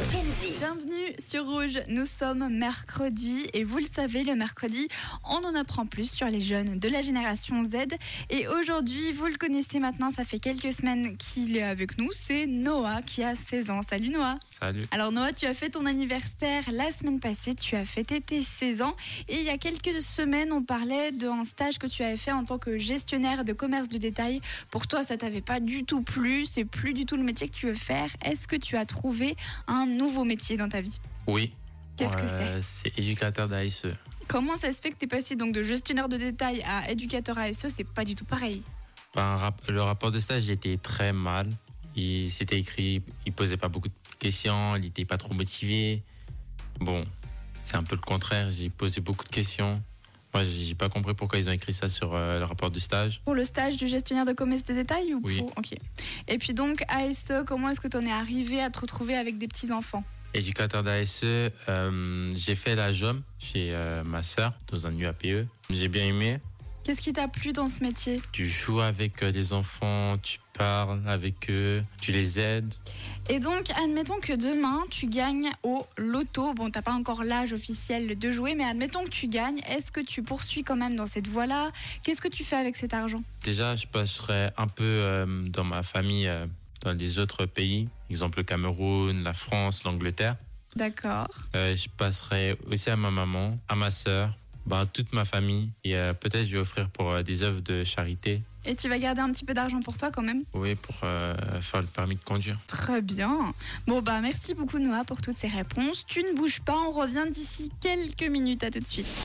Bienvenue sur Rouge, nous sommes mercredi et vous le savez, le mercredi, on en apprend plus sur les jeunes de la génération Z. Et aujourd'hui, vous le connaissez maintenant, ça fait quelques semaines qu'il est avec nous, c'est Noah qui a 16 ans. Salut Noah Salut. Alors Noah, tu as fait ton anniversaire la semaine passée, tu as fêté tes 16 ans et il y a quelques semaines, on parlait d'un stage que tu avais fait en tant que gestionnaire de commerce de détail. Pour toi, ça t'avait pas du tout plu, c'est plus du tout le métier que tu veux faire. Est-ce que tu as trouvé un nouveau métier dans ta vie Oui. Qu'est-ce que Euh, c'est éducateur d'ASE. Comment ça se fait que tu es passé donc de gestionnaire de détail à éducateur ASE C'est pas du tout pareil. Ben, le rapport de stage était très mal. Il s'était écrit, il posait pas beaucoup de questions, il était pas trop motivé. Bon, c'est un peu le contraire. J'ai posé beaucoup de questions. Moi, j'ai pas compris pourquoi ils ont écrit ça sur euh, le rapport de stage. Pour le stage du gestionnaire de commerce de détail ou Oui. pour... Ok. Et puis donc ASE, comment est-ce que tu en es arrivé à te retrouver avec des petits enfants Éducateur d'ASE, euh, j'ai fait la JOM chez euh, ma sœur dans un UAPE. J'ai bien aimé. Qu'est-ce qui t'a plu dans ce métier? Tu joues avec euh, les enfants, tu parles avec eux, tu les aides. Et donc, admettons que demain, tu gagnes au loto. Bon, t'as pas encore l'âge officiel de jouer, mais admettons que tu gagnes. Est-ce que tu poursuis quand même dans cette voie-là? Qu'est-ce que tu fais avec cet argent? Déjà, je passerai un peu euh, dans ma famille, euh, dans les autres pays, exemple le Cameroun, la France, l'Angleterre. D'accord. Euh, je passerai aussi à ma maman, à ma sœur, à toute ma famille. Et euh, peut-être je vais offrir pour euh, des œuvres de charité. Et tu vas garder un petit peu d'argent pour toi quand même Oui, pour euh, faire le permis de conduire. Très bien. Bon, bah merci beaucoup Noah pour toutes ces réponses. Tu ne bouges pas, on revient d'ici quelques minutes. À tout de suite.